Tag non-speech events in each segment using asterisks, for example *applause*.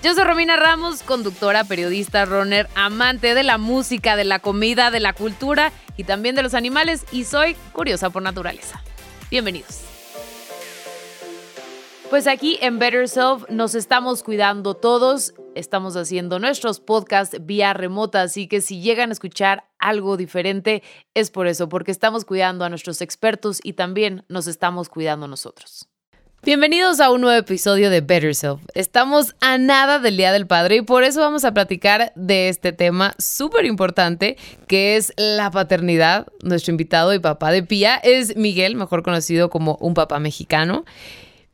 Yo soy Romina Ramos, conductora, periodista, runner, amante de la música, de la comida, de la cultura y también de los animales y soy curiosa por naturaleza. Bienvenidos. Pues aquí en Better Self nos estamos cuidando todos, estamos haciendo nuestros podcasts vía remota, así que si llegan a escuchar algo diferente es por eso, porque estamos cuidando a nuestros expertos y también nos estamos cuidando nosotros. Bienvenidos a un nuevo episodio de Better Self. Estamos a nada del Día del Padre y por eso vamos a platicar de este tema súper importante que es la paternidad. Nuestro invitado y papá de Pía es Miguel, mejor conocido como un papá mexicano.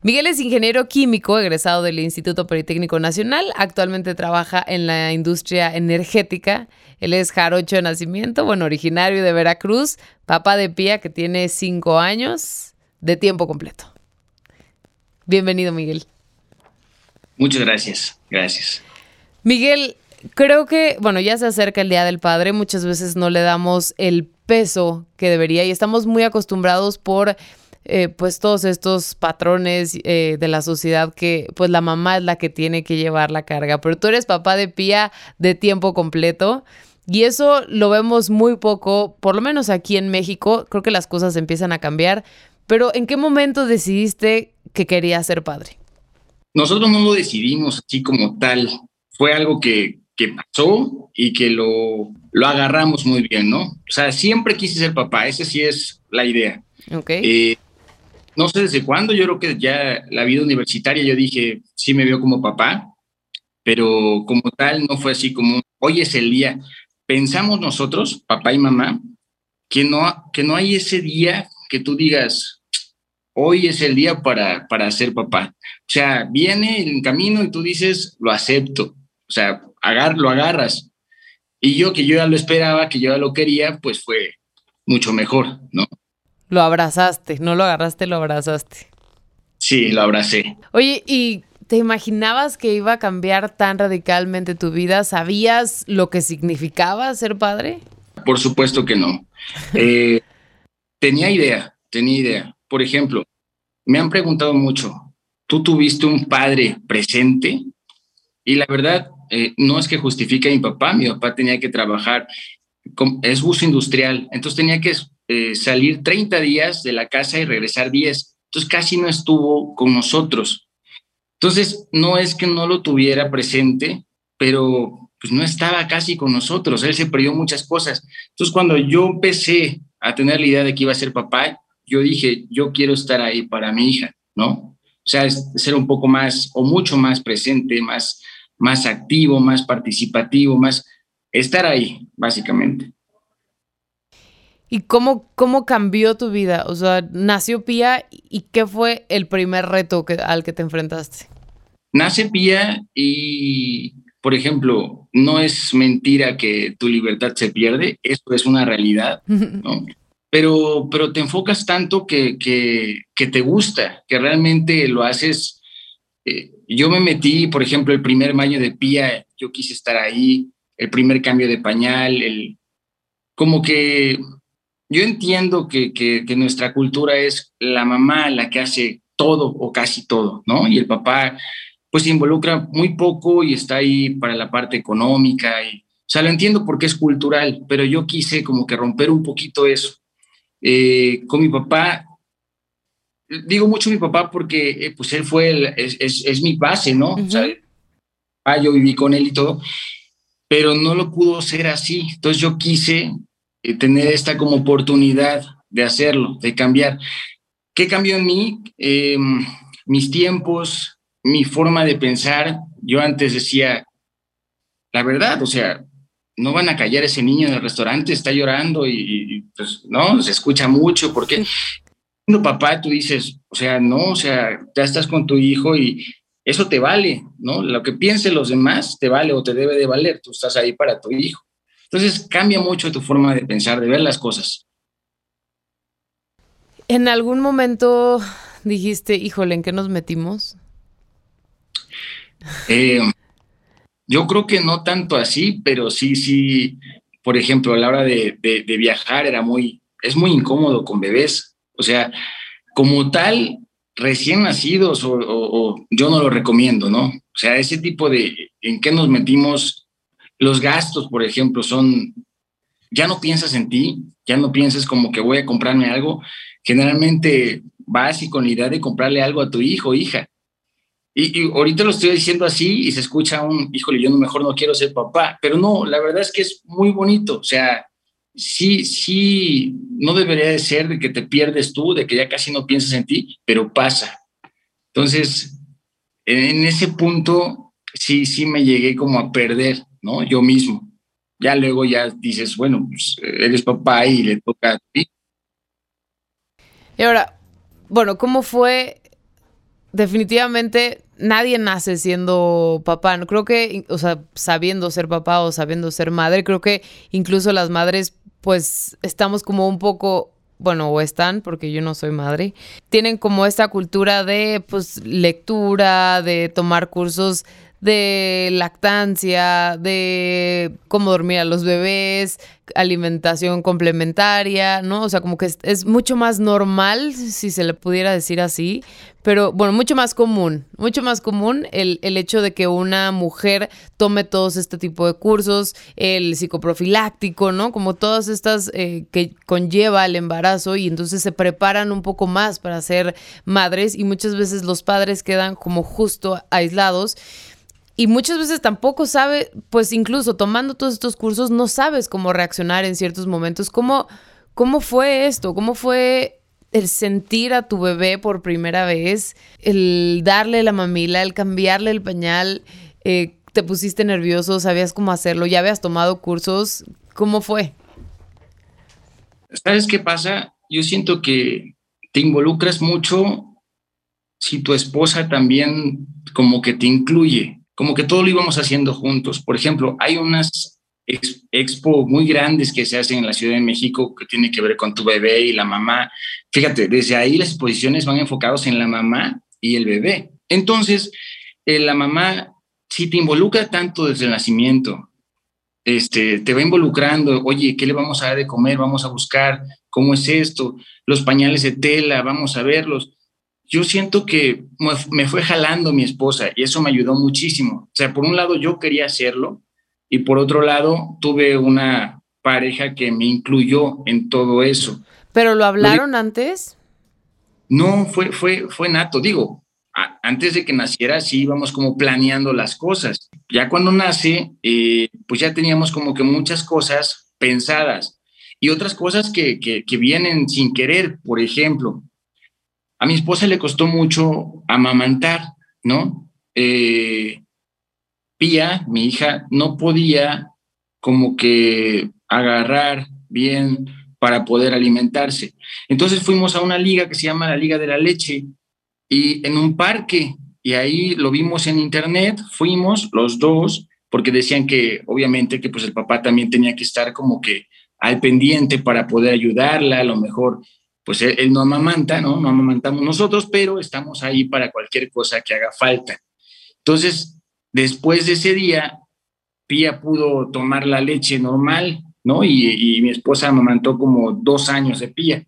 Miguel es ingeniero químico egresado del Instituto Politécnico Nacional. Actualmente trabaja en la industria energética. Él es jarocho de nacimiento, bueno, originario de Veracruz, papá de Pía que tiene cinco años de tiempo completo. Bienvenido, Miguel. Muchas gracias, gracias. Miguel, creo que, bueno, ya se acerca el Día del Padre, muchas veces no le damos el peso que debería y estamos muy acostumbrados por, eh, pues, todos estos patrones eh, de la sociedad que, pues, la mamá es la que tiene que llevar la carga, pero tú eres papá de pía de tiempo completo. Y eso lo vemos muy poco, por lo menos aquí en México, creo que las cosas empiezan a cambiar, pero ¿en qué momento decidiste que querías ser padre? Nosotros no lo decidimos así como tal. Fue algo que, que pasó y que lo, lo agarramos muy bien, ¿no? O sea, siempre quise ser papá, esa sí es la idea. Ok. Eh, no sé desde cuándo, yo creo que ya la vida universitaria yo dije, sí me veo como papá, pero como tal no fue así como, hoy es el día. Pensamos nosotros, papá y mamá, que no, que no hay ese día que tú digas, hoy es el día para, para ser papá. O sea, viene en camino y tú dices, lo acepto. O sea, agar, lo agarras. Y yo que yo ya lo esperaba, que yo ya lo quería, pues fue mucho mejor, ¿no? Lo abrazaste, no lo agarraste, lo abrazaste. Sí, lo abracé. Oye, ¿y te imaginabas que iba a cambiar tan radicalmente tu vida? ¿Sabías lo que significaba ser padre? Por supuesto que no. Eh, tenía idea, tenía idea. Por ejemplo, me han preguntado mucho, ¿tú tuviste un padre presente? Y la verdad, eh, no es que justifique a mi papá, mi papá tenía que trabajar, es uso industrial, entonces tenía que eh, salir 30 días de la casa y regresar 10, entonces casi no estuvo con nosotros. Entonces, no es que no lo tuviera presente, pero pues no estaba casi con nosotros, él se perdió muchas cosas. Entonces, cuando yo empecé a tener la idea de que iba a ser papá, yo dije, yo quiero estar ahí para mi hija, ¿no? O sea, ser un poco más o mucho más presente, más, más activo, más participativo, más estar ahí, básicamente. ¿Y cómo, cómo cambió tu vida? O sea, nació Pía y ¿qué fue el primer reto que, al que te enfrentaste? Nace Pía y por ejemplo, no es mentira que tu libertad se pierde, eso es una realidad, ¿no? *laughs* Pero, pero te enfocas tanto que, que, te gusta, que realmente lo haces. Eh, yo me metí, por ejemplo, el primer baño de pía, yo quise estar ahí, el primer cambio de pañal, el, como que yo entiendo que, que, que nuestra cultura es la mamá la que hace todo o casi todo, ¿no? Y el papá pues se involucra muy poco y está ahí para la parte económica. Y, o sea, lo entiendo porque es cultural, pero yo quise como que romper un poquito eso. Eh, con mi papá, digo mucho mi papá porque eh, pues él fue, el, es, es, es, mi base, ¿no? Uh -huh. o sea, ah, yo viví con él y todo, pero no lo pudo ser así. Entonces yo quise eh, tener esta como oportunidad de hacerlo, de cambiar. ¿Qué cambió en mí? Eh, mis tiempos, mi forma de pensar, yo antes decía, la verdad, o sea, no van a callar ese niño en el restaurante, está llorando y, y pues no, se escucha mucho, porque no, papá, tú dices, o sea, no, o sea, ya estás con tu hijo y eso te vale, ¿no? Lo que piensen los demás te vale o te debe de valer, tú estás ahí para tu hijo. Entonces cambia mucho tu forma de pensar, de ver las cosas. ¿En algún momento dijiste, híjole, ¿en qué nos metimos? Eh, yo creo que no tanto así, pero sí, sí, por ejemplo, a la hora de, viajar era muy, es muy incómodo con bebés. O sea, como tal, recién nacidos o, yo no lo recomiendo, ¿no? O sea, ese tipo de, ¿en qué nos metimos? Los gastos, por ejemplo, son, ya no piensas en ti, ya no piensas como que voy a comprarme algo. Generalmente vas y con la idea de comprarle algo a tu hijo o hija. Y, ahorita lo estoy diciendo así y se escucha un, híjole, yo no, mejor no quiero ser papá, pero no, la verdad es que es muy bonito, o sea, sí, sí, no debería de ser de que te pierdes tú, de que ya casi no piensas en ti, pero pasa. Entonces, en ese punto, sí, sí me llegué como a perder, ¿no? Yo mismo. Ya luego ya dices, bueno, pues eres papá y le toca a ti. Y ahora, bueno, ¿cómo fue? Definitivamente nadie nace siendo papá. No creo que, o sea, sabiendo ser papá o sabiendo ser madre, creo que incluso las madres, pues, estamos como un poco bueno, o están, porque yo no soy madre, tienen como esta cultura de pues lectura, de tomar cursos de lactancia, de cómo dormir a los bebés, alimentación complementaria, ¿no? O sea, como que es, mucho más normal, si se le pudiera decir así, pero bueno, mucho más común, mucho más común el, hecho de que una mujer tome todos este tipo de cursos, el psicoprofiláctico, ¿no? Como todas estas eh, que conlleva el embarazo y entonces se preparan un poco más para ser madres y muchas veces los padres quedan como justo aislados y muchas veces tampoco sabe, pues incluso tomando todos estos cursos, no sabes cómo reaccionar en ciertos momentos. ¿Cómo, cómo fue esto? ¿Cómo fue el sentir a tu bebé por primera vez? El darle la mamila, el cambiarle el pañal. Eh, ¿Te pusiste nervioso? ¿Sabías cómo hacerlo? ¿Ya habías tomado cursos? ¿Cómo fue? ¿Sabes qué pasa? Yo siento que te involucras mucho si tu esposa también como que te incluye como que todo lo íbamos haciendo juntos. Por ejemplo, hay unas expo muy grandes que se hacen en la Ciudad de México que tiene que ver con tu bebé y la mamá. Fíjate, desde ahí las exposiciones van enfocados en la mamá y el bebé. Entonces, eh, la mamá, si te involucra tanto desde el nacimiento, este, te va involucrando, oye, ¿qué le vamos a dar de comer? Vamos a buscar cómo es esto, los pañales de tela, vamos a verlos yo siento que me fue jalando mi esposa y eso me ayudó muchísimo. O sea, por un lado yo quería hacerlo y por otro lado tuve una pareja que me incluyó en todo eso. ¿Pero lo hablaron antes? No, fue, fue, fue nato. Digo, antes de que naciera sí íbamos como planeando las cosas. Ya cuando nace, eh, pues ya teníamos como que muchas cosas pensadas y otras cosas que, que, que vienen sin querer. Por ejemplo, a mi esposa le costó mucho amamantar, ¿no? Eh, Pía, mi hija, no podía como que agarrar bien para poder alimentarse. Entonces fuimos a una liga que se llama la Liga de la Leche y en un parque, y ahí lo vimos en internet, fuimos los dos, porque decían que obviamente que pues el papá también tenía que estar como que al pendiente para poder ayudarla, a lo mejor pues él, no amamanta, ¿no? No amamantamos nosotros, pero estamos ahí para cualquier cosa que haga falta. Entonces, después de ese día, Pía pudo tomar la leche normal, ¿no? Y, mi esposa amamantó como dos años de Pía.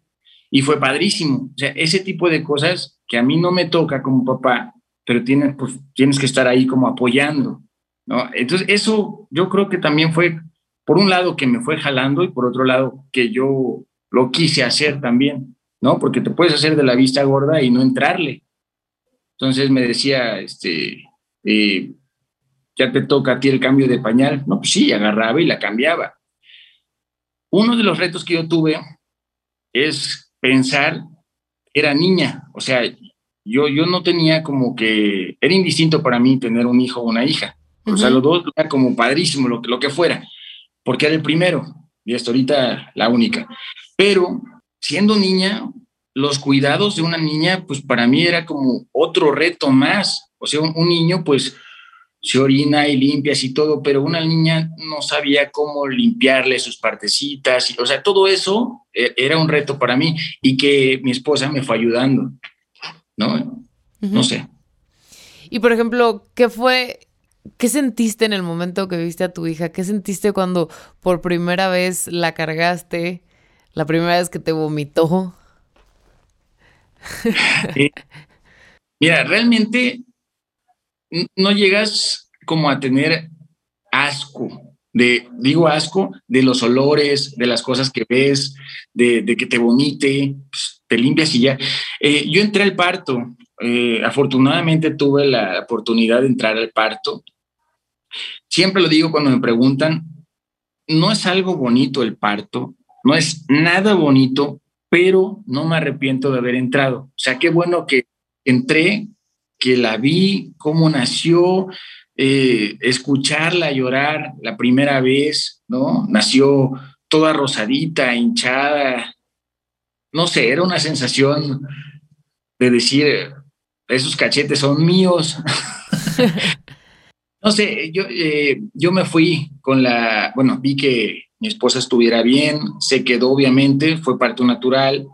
Y fue padrísimo. O sea, ese tipo de cosas que a mí no me toca como papá, pero tienes, pues, tienes que estar ahí como apoyando, ¿no? Entonces, eso yo creo que también fue, por un lado, que me fue jalando y por otro lado, que yo lo quise hacer también, ¿no? Porque te puedes hacer de la vista gorda y no entrarle. Entonces me decía, este, eh, ya te toca a ti el cambio de pañal. No, pues sí, agarraba y la cambiaba. Uno de los retos que yo tuve es pensar, era niña, o sea, yo, yo no tenía como que, era indistinto para mí tener un hijo o una hija. O sea, los dos era como padrísimo, lo que, lo que fuera, porque era el primero y hasta ahorita la única. Pero siendo niña, los cuidados de una niña, pues para mí era como otro reto más. O sea, un, niño, pues se orina y limpias y todo, pero una niña no sabía cómo limpiarle sus partecitas, o sea, todo eso eh, era un reto para mí y que mi esposa me fue ayudando, ¿no? No sé. Y por ejemplo, ¿qué fue, qué sentiste en el momento que viste a tu hija? ¿Qué sentiste cuando por primera vez la cargaste? La primera vez que te vomitó. Mira, realmente no llegas como a tener asco, de, digo asco, de los olores, de las cosas que ves, de, que te vomite, pues, te limpias y ya. Eh, yo entré al parto, eh, afortunadamente tuve la oportunidad de entrar al parto. Siempre lo digo cuando me preguntan, no es algo bonito el parto, no es nada bonito, pero no me arrepiento de haber entrado. O sea, qué bueno que entré, que la vi, cómo nació, eh, escucharla llorar la primera vez, ¿no? Nació toda rosadita, hinchada. No sé, era una sensación de decir, esos cachetes son míos. *laughs* no sé, yo, eh, yo me fui con la, bueno, vi que mi esposa estuviera bien, se quedó obviamente, fue parto natural,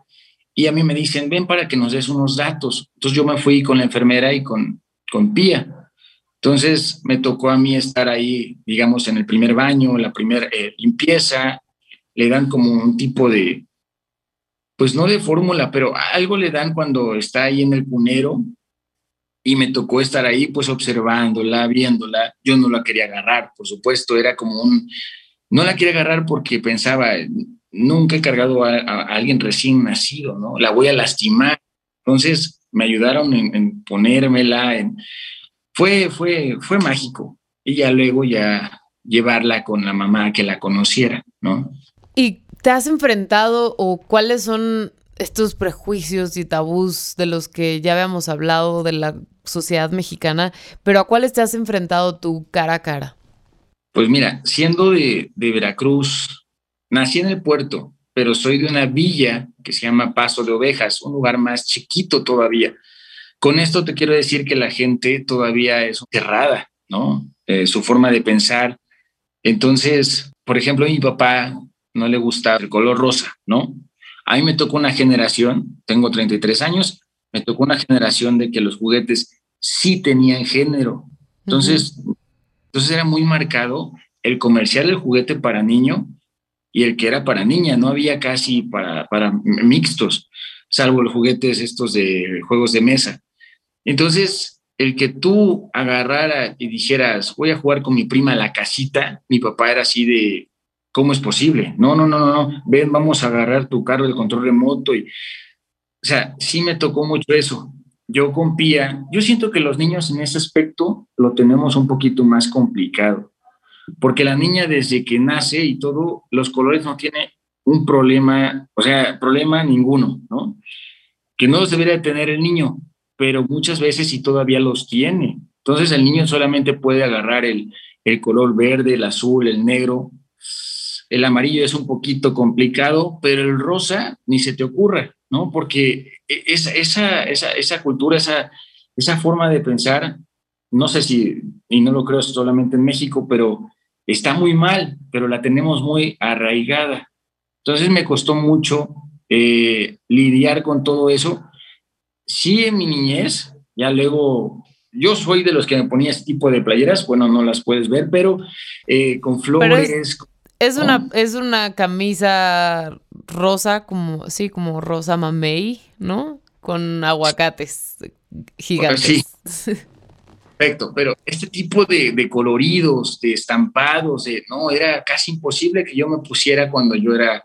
y a mí me dicen, ven para que nos des unos datos. Entonces yo me fui con la enfermera y con, con Pía. Entonces me tocó a mí estar ahí, digamos, en el primer baño, la primera eh, limpieza, le dan como un tipo de, pues no de fórmula, pero algo le dan cuando está ahí en el punero y me tocó estar ahí pues observándola, viéndola. Yo no la quería agarrar, por supuesto, era como un, no la quería agarrar porque pensaba, nunca he cargado a, alguien recién nacido, ¿no? La voy a lastimar. Entonces me ayudaron en, ponérmela, en... Fue, fue, fue mágico. Y ya luego ya llevarla con la mamá que la conociera, ¿no? ¿Y te has enfrentado o cuáles son estos prejuicios y tabús de los que ya habíamos hablado de la sociedad mexicana, pero a cuáles te has enfrentado tú cara a cara? Pues mira, siendo de, de Veracruz, Nací en el puerto, pero soy de una villa que se llama Paso de Ovejas, un lugar más chiquito todavía. Con esto te quiero decir que la gente todavía es cerrada, ¿no? Eh, su forma de pensar. Entonces, por ejemplo, a mi papá no le gusta el color rosa, ¿no? A mí me tocó una generación, tengo 33 años, me tocó una generación de que los juguetes sí tenían género. Entonces, entonces era muy marcado el comercial del juguete para niño y el que era para niña, no había casi para, para mixtos, salvo los juguetes estos de juegos de mesa. Entonces, el que tú agarrara y dijeras, voy a jugar con mi prima a la casita, mi papá era así de, ¿cómo es posible? No, no, no, no, no, ven, vamos a agarrar tu carro del control remoto. Y, o sea, sí me tocó mucho eso. Yo con Pía, yo siento que los niños en ese aspecto lo tenemos un poquito más complicado porque la niña desde que nace y todo, los colores no tiene un problema, o sea, problema ninguno, ¿no? Que no los debería tener el niño, pero muchas veces sí todavía los tiene. Entonces el niño solamente puede agarrar el, el color verde, el azul, el negro. El amarillo es un poquito complicado, pero el rosa ni se te ocurra, ¿no? Porque e, esa, esa, esa, esa cultura, esa, esa forma de pensar, no sé si, y no lo creo solamente en México, pero está muy mal, pero la tenemos muy arraigada. Entonces me costó mucho eh, lidiar con todo eso. Sí, en mi niñez, ya luego, yo soy de los que me ponía este tipo de playeras, bueno, no las puedes ver, pero eh, con flores. es, una, es una camisa rosa, como, sí, como rosa mamey, ¿no? Con aguacates gigantes. Sí. *laughs* Perfecto, pero este tipo de, coloridos, de estampados, de, no, era casi imposible que yo me pusiera cuando yo era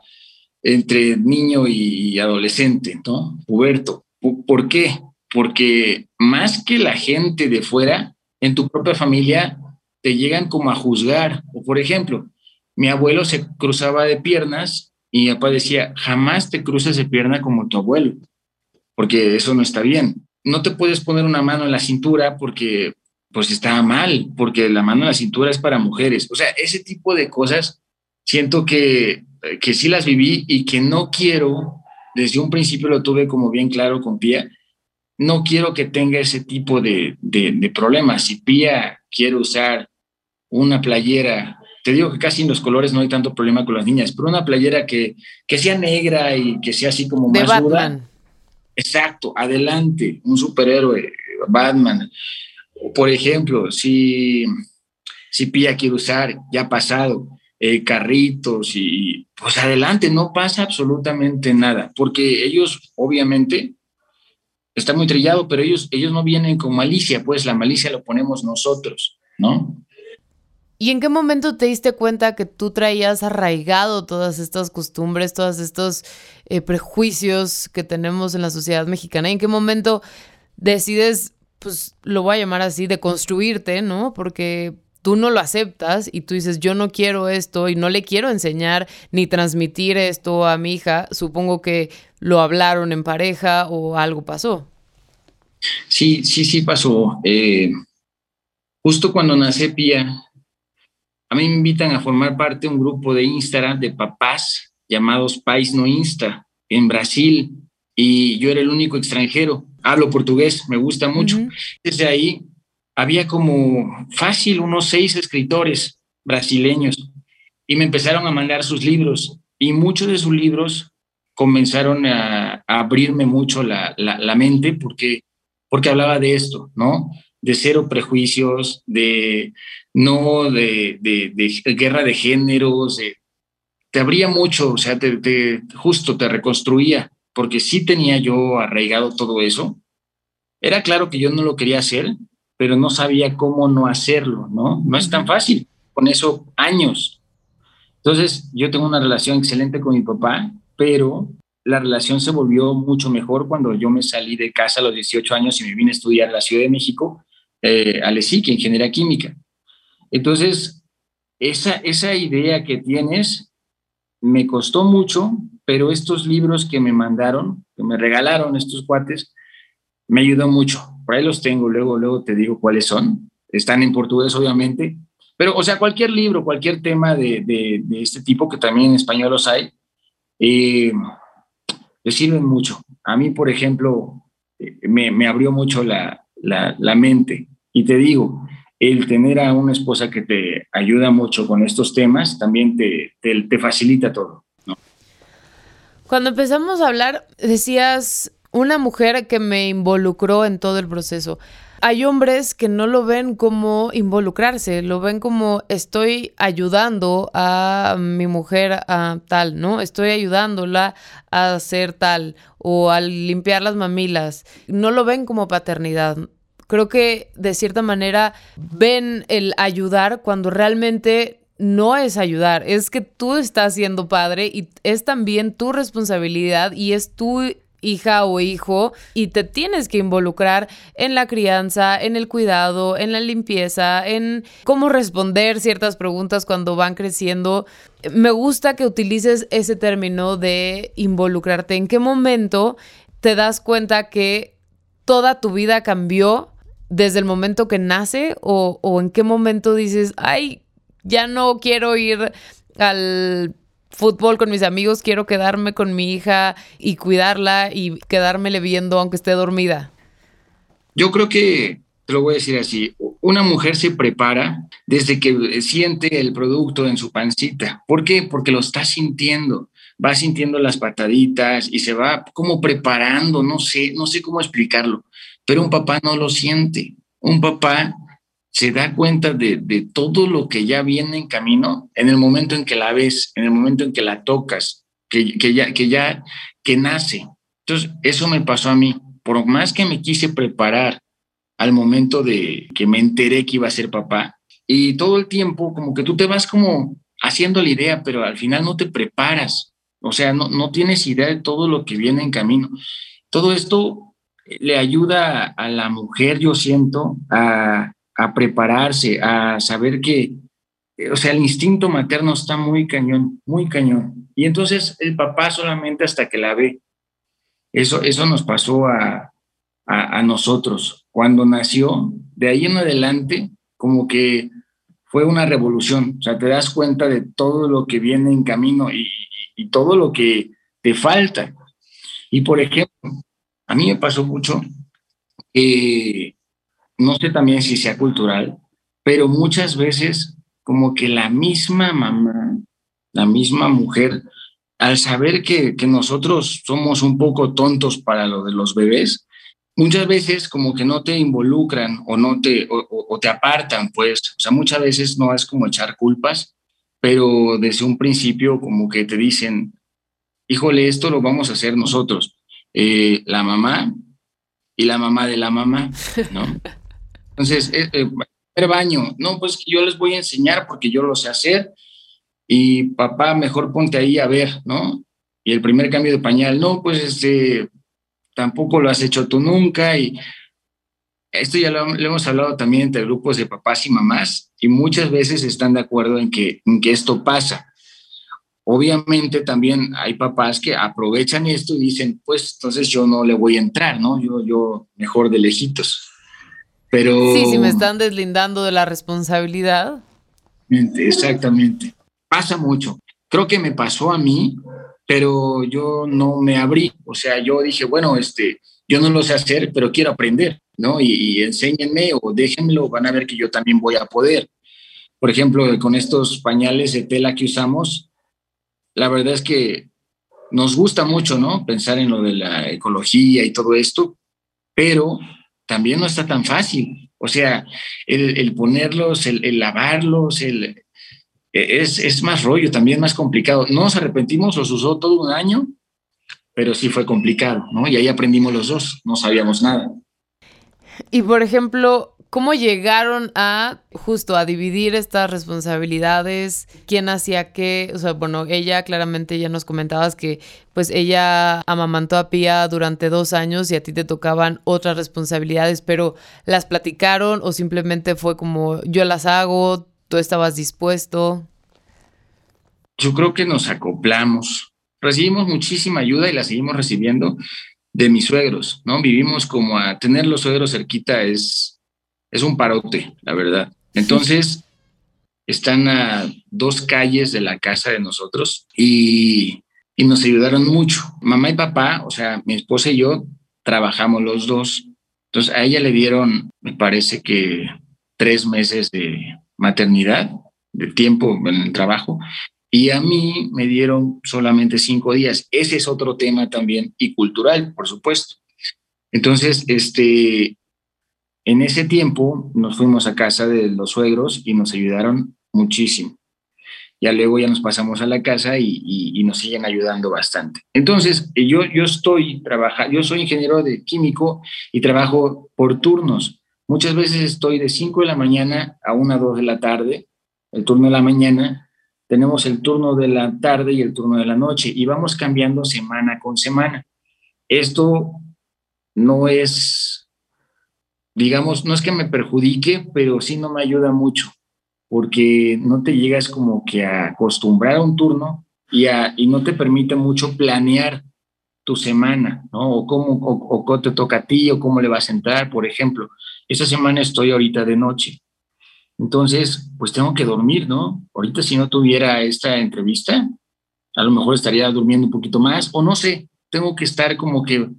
entre niño y adolescente, ¿no? Puberto. ¿Por qué? Porque más que la gente de fuera, en tu propia familia te llegan como a juzgar. O por ejemplo, mi abuelo se cruzaba de piernas y mi papá decía, jamás te cruces de pierna como tu abuelo, porque eso no está bien. No te puedes poner una mano en la cintura porque pues está mal, porque la mano en la cintura es para mujeres. O sea, ese tipo de cosas siento que, que sí las viví y que no quiero, desde un principio lo tuve como bien claro con Pía, no quiero que tenga ese tipo de, de, problemas. Si Pía quiere usar una playera, te digo que casi en los colores no hay tanto problema con las niñas, pero una playera que, que sea negra y que sea así como de más Batman. exacto, adelante, un superhéroe, Batman. Por ejemplo, si, si Pia quiere usar, ya ha pasado, eh, carritos y pues adelante, no pasa absolutamente nada, porque ellos obviamente está muy trillado, pero ellos, ellos no vienen con malicia, pues la malicia lo ponemos nosotros, ¿no? ¿Y en qué momento te diste cuenta que tú traías arraigado todas estas costumbres, todos estos eh, prejuicios que tenemos en la sociedad mexicana? ¿Y en qué momento decides, pues lo voy a llamar así, de construirte, ¿no? Porque tú no lo aceptas y tú dices, yo no quiero esto y no le quiero enseñar ni transmitir esto a mi hija. Supongo que lo hablaron en pareja o algo pasó. Sí, sí, sí pasó. Eh, justo cuando nace Pía, a mí me invitan a formar parte de un grupo de Instagram de papás llamados Pais No Insta en Brasil y yo era el único extranjero. Hablo portugués, me gusta mucho. Desde ahí había como fácil unos seis escritores brasileños y me empezaron a mandar sus libros y muchos de sus libros comenzaron a, abrirme mucho la, la, mente porque, porque hablaba de esto, ¿no? De cero prejuicios, de no de, de, guerra de géneros, te abría mucho, o sea, te, justo te reconstruía, porque sí tenía yo arraigado todo eso. Era claro que yo no lo quería hacer, pero no sabía cómo no hacerlo, ¿no? No es tan fácil, con eso años. Entonces, yo tengo una relación excelente con mi papá, pero la relación se volvió mucho mejor cuando yo me salí de casa a los 18 años y me vine a estudiar a la Ciudad de México, eh, a LESIC, Ingeniería Química. Entonces, esa, esa idea que tienes me costó mucho, pero estos libros que me mandaron, que me regalaron estos cuates, me ayudó mucho. Por ahí los tengo, luego, luego te digo cuáles son. Están en portugués, obviamente. Pero, o sea, cualquier libro, cualquier tema de, de, este tipo, que también en español los hay, eh, le sirven mucho. A mí, por ejemplo, eh, me, me abrió mucho la, la, la, mente. Y te digo, el tener a una esposa que te ayuda mucho con estos temas también te, te, facilita todo. ¿no? Cuando empezamos a hablar, decías una mujer que me involucró en todo el proceso. Hay hombres que no lo ven como involucrarse, lo ven como estoy ayudando a mi mujer a tal, ¿no? Estoy ayudándola a hacer tal o a limpiar las mamilas. No lo ven como paternidad. Creo que de cierta manera ven el ayudar cuando realmente no es ayudar, es que tú estás siendo padre y es también tu responsabilidad y es tu hija o hijo y te tienes que involucrar en la crianza, en el cuidado, en la limpieza, en cómo responder ciertas preguntas cuando van creciendo. Me gusta que utilices ese término de involucrarte. ¿En qué momento te das cuenta que toda tu vida cambió desde el momento que nace o, en qué momento dices, ay, ya no quiero ir al fútbol con mis amigos, quiero quedarme con mi hija y cuidarla y quedármele viendo aunque esté dormida? Yo creo que, te lo voy a decir así, una mujer se prepara desde que siente el producto en su pancita. ¿Por qué? Porque lo está sintiendo, va sintiendo las pataditas y se va como preparando, no sé, no sé cómo explicarlo, pero un papá no lo siente. Un papá se da cuenta de, todo lo que ya viene en camino en el momento en que la ves, en el momento en que la tocas, que, que, ya, que ya, que nace. Entonces, eso me pasó a mí. Por más que me quise preparar al momento de que me enteré que iba a ser papá, y todo el tiempo como que tú te vas como haciendo la idea, pero al final no te preparas. O sea, no, no tienes idea de todo lo que viene en camino. Todo esto le ayuda a la mujer, yo siento, a, a prepararse, a saber que, o sea, el instinto materno está muy cañón, muy cañón. Y entonces el papá solamente hasta que la ve. Eso, eso nos pasó a, a, nosotros. Cuando nació, de ahí en adelante, como que fue una revolución. O sea, te das cuenta de todo lo que viene en camino y, y todo lo que te falta. Y por ejemplo, a mí me pasó mucho que no sé también si sea cultural, pero muchas veces como que la misma mamá, la misma mujer, al saber que, nosotros somos un poco tontos para lo de los bebés, muchas veces como que no te involucran o no te o, te apartan, pues, o sea, muchas veces no es como echar culpas, pero desde un principio como que te dicen, híjole, esto lo vamos a hacer nosotros, eh, la mamá y la mamá de la mamá, ¿no? *laughs* Entonces, eh, eh, baño, no, pues yo les voy a enseñar porque yo lo sé hacer y papá, mejor ponte ahí a ver, ¿no? Y el primer cambio de pañal, no, pues este, tampoco lo has hecho tú nunca y esto ya lo, hemos hablado también entre grupos de papás y mamás y muchas veces están de acuerdo en que, en que esto pasa. Obviamente también hay papás que aprovechan esto y dicen, pues entonces yo no le voy a entrar, ¿no? Yo, yo mejor de lejitos. Pero... Sí, si me están deslindando de la responsabilidad. Exactamente. Pasa mucho. Creo que me pasó a mí pero yo no me abrí, o sea, yo dije, bueno, este, yo no lo sé hacer, pero quiero aprender, ¿no? Y, enséñenme o déjenmelo, van a ver que yo también voy a poder. Por ejemplo, con estos pañales de tela que usamos, la verdad es que nos gusta mucho, ¿no? Pensar en lo de la ecología y todo esto, pero también no está tan fácil. O sea, el, ponerlos, el, el lavarlos, el, e, es, más rollo, también más complicado. No nos arrepentimos, los usó todo un año, pero sí fue complicado, ¿no? Y ahí aprendimos los dos, no sabíamos nada. Y por ejemplo, ¿cómo llegaron a justo a dividir estas responsabilidades? ¿Quién hacía qué? O sea, bueno, ella claramente ya nos comentabas que pues ella amamantó a Pía durante dos años y a ti te tocaban otras responsabilidades, pero ¿las platicaron o simplemente fue como yo las hago, ¿Tú estabas dispuesto? Yo creo que nos acoplamos. Recibimos muchísima ayuda y la seguimos recibiendo de mis suegros, ¿no? Vivimos como a tener los suegros cerquita es, es un parote, la verdad. Entonces, están a dos calles de la casa de nosotros y, y nos ayudaron mucho. Mamá y papá, o sea, mi esposa y yo trabajamos los dos. Entonces, a ella le dieron, me parece que tres meses de, maternidad, de tiempo en el trabajo, y a mí me dieron solamente cinco días. Ese es otro tema también y cultural, por supuesto. Entonces, este, en ese tiempo nos fuimos a casa de los suegros y nos ayudaron muchísimo. Ya luego ya nos pasamos a la casa y, nos siguen ayudando bastante. Entonces, yo, yo estoy trabajando, yo soy ingeniero de químico y trabajo por turnos. Muchas veces estoy de 5 de la mañana a 1, 2 de la tarde, el turno de la mañana, tenemos el turno de la tarde y el turno de la noche y vamos cambiando semana con semana. Esto no es, digamos, no es que me perjudique, pero sí no me ayuda mucho, porque no te llegas como que a acostumbrar a un turno y, y no te permite mucho planear tu semana, ¿no? O cómo, o, o te toca a ti, o cómo le vas a entrar, por ejemplo. Esta semana estoy ahorita de noche. Entonces, pues tengo que dormir, ¿no? Ahorita si no tuviera esta entrevista, a lo mejor estaría durmiendo un poquito más, o no sé, tengo que estar como que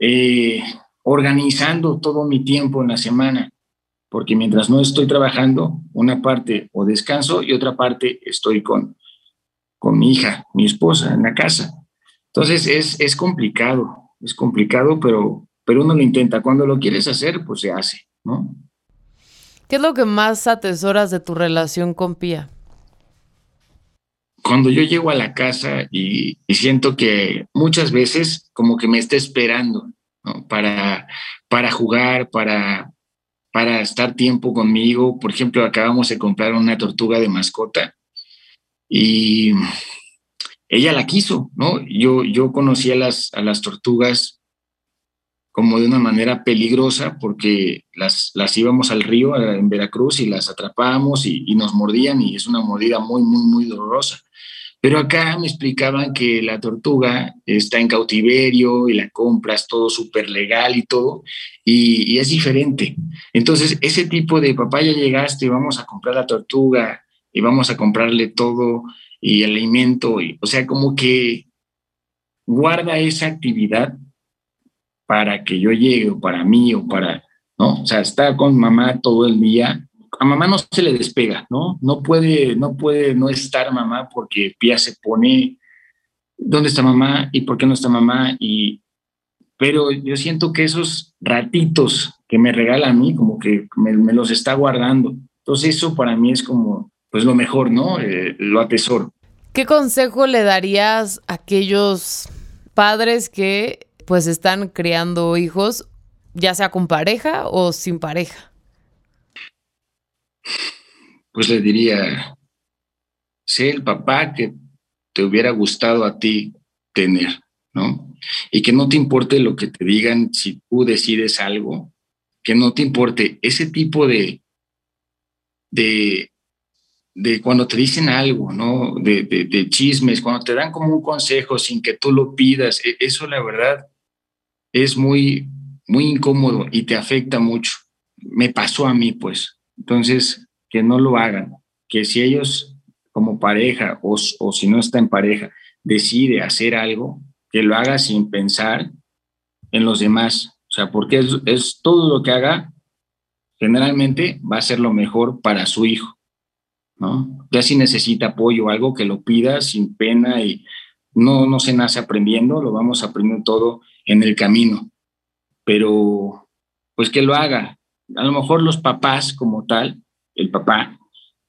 eh, organizando todo mi tiempo en la semana, porque mientras no estoy trabajando, una parte o descanso y otra parte estoy con, con mi hija, mi esposa, en la casa. Entonces es, es complicado, es complicado, pero, pero uno lo intenta. Cuando lo quieres hacer, pues se hace, ¿no? ¿Qué es lo que más atesoras de tu relación con Pía? Cuando yo llego a la casa y, siento que muchas veces como que me está esperando ¿no? para, para jugar, para, para estar tiempo conmigo. Por ejemplo, acabamos de comprar una tortuga de mascota y ella la quiso, ¿no? Yo, yo conocí a las, a las tortugas como de una manera peligrosa porque las, las íbamos al río en Veracruz y las atrapábamos y, nos mordían y es una mordida muy, muy, muy dolorosa. Pero acá me explicaban que la tortuga está en cautiverio y la compras todo súper legal y todo, y, es diferente. Entonces, ese tipo de papá ya llegaste, vamos a comprar la tortuga y vamos a comprarle todo y alimento, y, o sea, como que guarda esa actividad para que yo llegue o para mí o para, ¿no? O sea, estar con mamá todo el día, a mamá no se le despega, ¿no? No puede, no puede no estar mamá porque Pía se pone, ¿dónde está mamá? ¿Y por qué no está mamá? Y, pero yo siento que esos ratitos que me regala a mí, como que me, los está guardando. Entonces eso para mí es como, pues lo mejor, ¿no? Eh, lo atesoro. ¿Qué consejo le darías a aquellos padres que pues están criando hijos, ya sea con pareja o sin pareja? Pues le diría, sé el papá que te hubiera gustado a ti tener, ¿no? Y que no te importe lo que te digan si tú decides algo, que no te importe ese tipo de, de, de cuando te dicen algo, ¿no? De, de, chismes, cuando te dan como un consejo sin que tú lo pidas, e, eso la verdad es muy, muy incómodo y te afecta mucho. Me pasó a mí, pues. Entonces, que no lo hagan, que si ellos como pareja o, o si no está en pareja decide hacer algo, que lo haga sin pensar en los demás. O sea, porque es, todo lo que haga, generalmente va a ser lo mejor para su hijo. ¿no? Ya si necesita apoyo algo, que lo pida sin pena y no, no se nace aprendiendo, lo vamos a aprender todo en el camino. Pero, pues que lo haga. A lo mejor los papás como tal, el papá,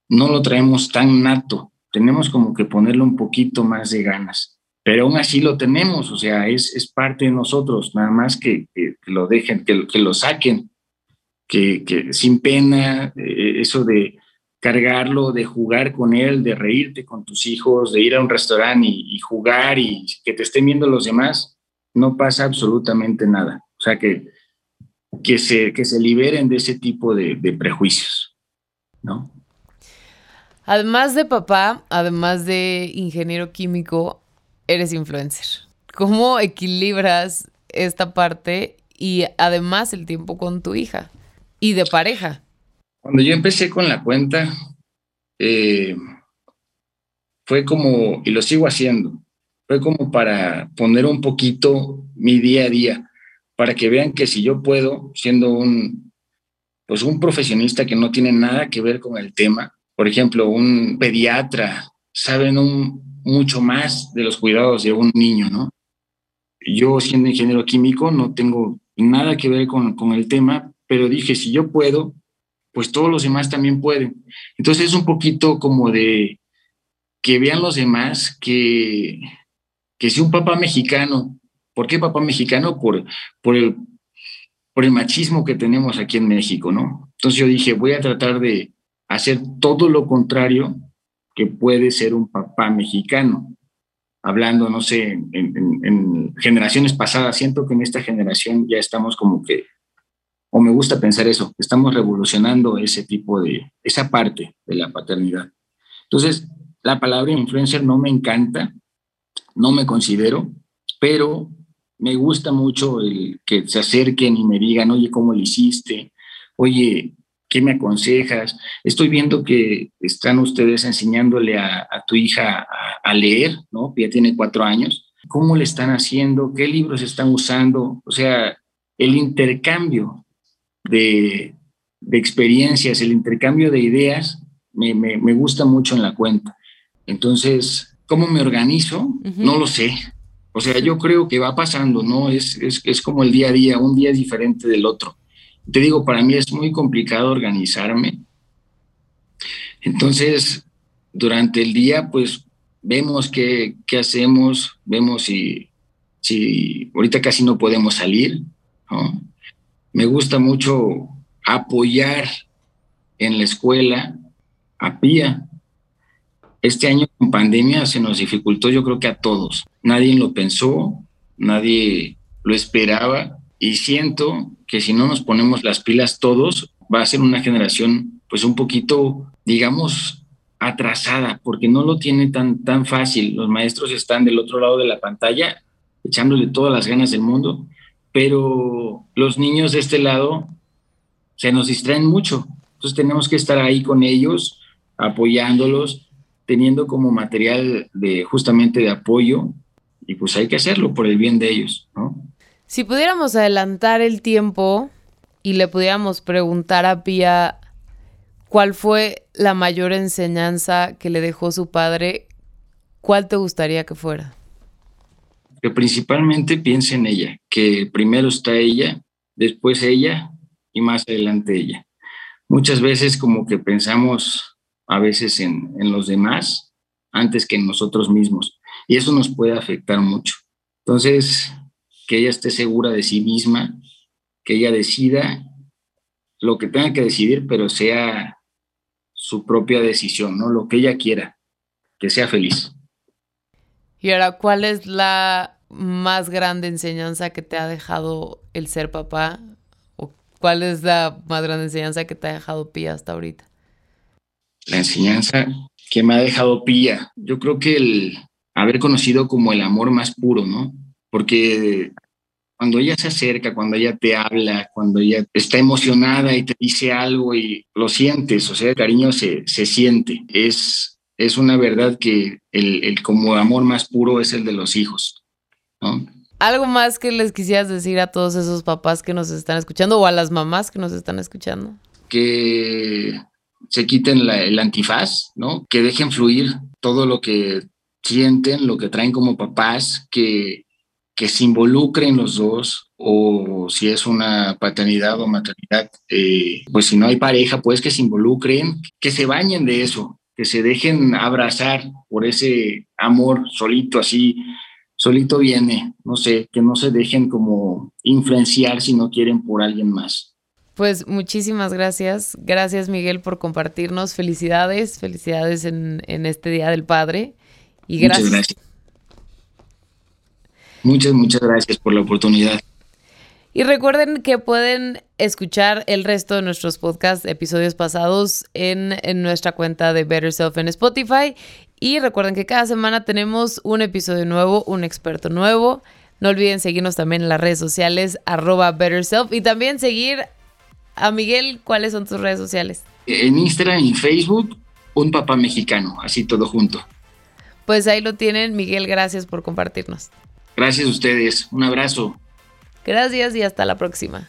no lo traemos tan nato. Tenemos como que ponerle un poquito más de ganas. Pero aún así lo tenemos, o sea, es, es parte de nosotros, nada más que, que, lo dejen, que, que lo saquen, que, que sin pena, eh, eso de, cargarlo, de jugar con él, de reírte con tus hijos, de ir a un restaurante y, jugar y que te estén viendo los demás, no pasa absolutamente nada. O sea, que, que, se, que se liberen de ese tipo de, de prejuicios, ¿no? Además de papá, además de ingeniero químico, eres influencer. ¿Cómo equilibras esta parte y además el tiempo con tu hija y de pareja? Cuando yo empecé con la cuenta, eh, fue como, y lo sigo haciendo, fue como para poner un poquito mi día a día, para que vean que si yo puedo, siendo un, pues un profesionista que no tiene nada que ver con el tema, por ejemplo, un pediatra, saben un, mucho más de los cuidados de un niño, ¿no? Yo siendo ingeniero químico no tengo nada que ver con, con el tema, pero dije, si yo puedo, pues todos los demás también pueden. Entonces es un poquito como de que vean los demás que, que si un papá mexicano, ¿por qué papá mexicano? Por, por, el, por el machismo que tenemos aquí en México, ¿no? Entonces yo dije, voy a tratar de hacer todo lo contrario que puede ser un papá mexicano. Hablando, no sé, en, en generaciones pasadas, siento que en esta generación ya estamos como que o me gusta pensar eso, estamos revolucionando ese tipo de, esa parte de la paternidad. Entonces, la palabra influencer no me encanta, no me considero, pero me gusta mucho el que se acerquen y me digan, oye, ¿cómo lo hiciste? Oye, ¿qué me aconsejas? Estoy viendo que están ustedes enseñándole a, tu hija a, a, leer, ¿no? Ya tiene cuatro años. ¿Cómo le están haciendo? ¿Qué libros están usando? O sea, el intercambio de, experiencias, el intercambio de ideas, me, gusta mucho en la cuenta. Entonces, ¿cómo me organizo? No lo sé. O sea, yo creo que va pasando, ¿no? Es, es, es como el día a día, un día diferente del otro. Te digo, para mí es muy complicado organizarme. Entonces, durante el día, pues vemos qué, qué hacemos, vemos si, si ahorita casi no podemos salir, ¿no? Me gusta mucho apoyar en la escuela a PIA. Este año con pandemia se nos dificultó yo creo que a todos. Nadie lo pensó, nadie lo esperaba y siento que si no nos ponemos las pilas todos, va a ser una generación pues un poquito, digamos, atrasada, porque no lo tiene tan, tan fácil. Los maestros están del otro lado de la pantalla echándole todas las ganas del mundo pero los niños de este lado se nos distraen mucho. Entonces tenemos que estar ahí con ellos, apoyándolos, teniendo como material de justamente de apoyo y pues hay que hacerlo por el bien de ellos, ¿no? Si pudiéramos adelantar el tiempo y le pudiéramos preguntar a Pía ¿Cuál fue la mayor enseñanza que le dejó su padre? ¿Cuál te gustaría que fuera? Que principalmente piense en ella, que primero está ella, después ella y más adelante ella. Muchas veces como que pensamos a veces en, en los demás antes que en nosotros mismos y eso nos puede afectar mucho. Entonces, que ella esté segura de sí misma, que ella decida lo que tenga que decidir, pero sea su propia decisión, ¿no? Lo que ella quiera, que sea feliz. Y ahora, ¿cuál es la más grande enseñanza que te ha dejado el ser papá? ¿O cuál es la más grande enseñanza que te ha dejado Pía hasta ahorita? La enseñanza que me ha dejado Pía, yo creo que el haber conocido como el amor más puro, ¿no? Porque cuando ella se acerca, cuando ella te habla, cuando ella está emocionada y te dice algo y lo sientes, o sea, el cariño se, se siente. Es, es una verdad que el, el, como amor más puro es el de los hijos. ¿no? ¿Algo más que les quisieras decir a todos esos papás que nos están escuchando o a las mamás que nos están escuchando? Que se quiten el antifaz, ¿no? Que dejen fluir todo lo que sienten, lo que traen como papás, que que se involucren los dos o si es una paternidad o maternidad, eh, pues si no hay pareja, pues que se involucren, que se bañen de eso, que se dejen abrazar por ese amor solito así, solito viene, no sé, que no se dejen como influenciar si no quieren por alguien más. Pues muchísimas gracias. Gracias Miguel por compartirnos. Felicidades, felicidades en, en este Día del Padre. Y gracias. Muchas gracias. Muchas, muchas gracias por la oportunidad. Y recuerden que pueden escuchar el resto de nuestros podcasts, episodios pasados, en, en, nuestra cuenta de Better Self en Spotify. Y recuerden que cada semana tenemos un episodio nuevo, un experto nuevo. No olviden seguirnos también en las redes sociales, arroba Better Self. Y también seguir a Miguel, ¿cuáles son tus redes sociales? En Instagram y Facebook, un papá mexicano, así todo junto. Pues ahí lo tienen. Miguel, gracias por compartirnos. Gracias a ustedes. Un abrazo. Gracias y hasta la próxima.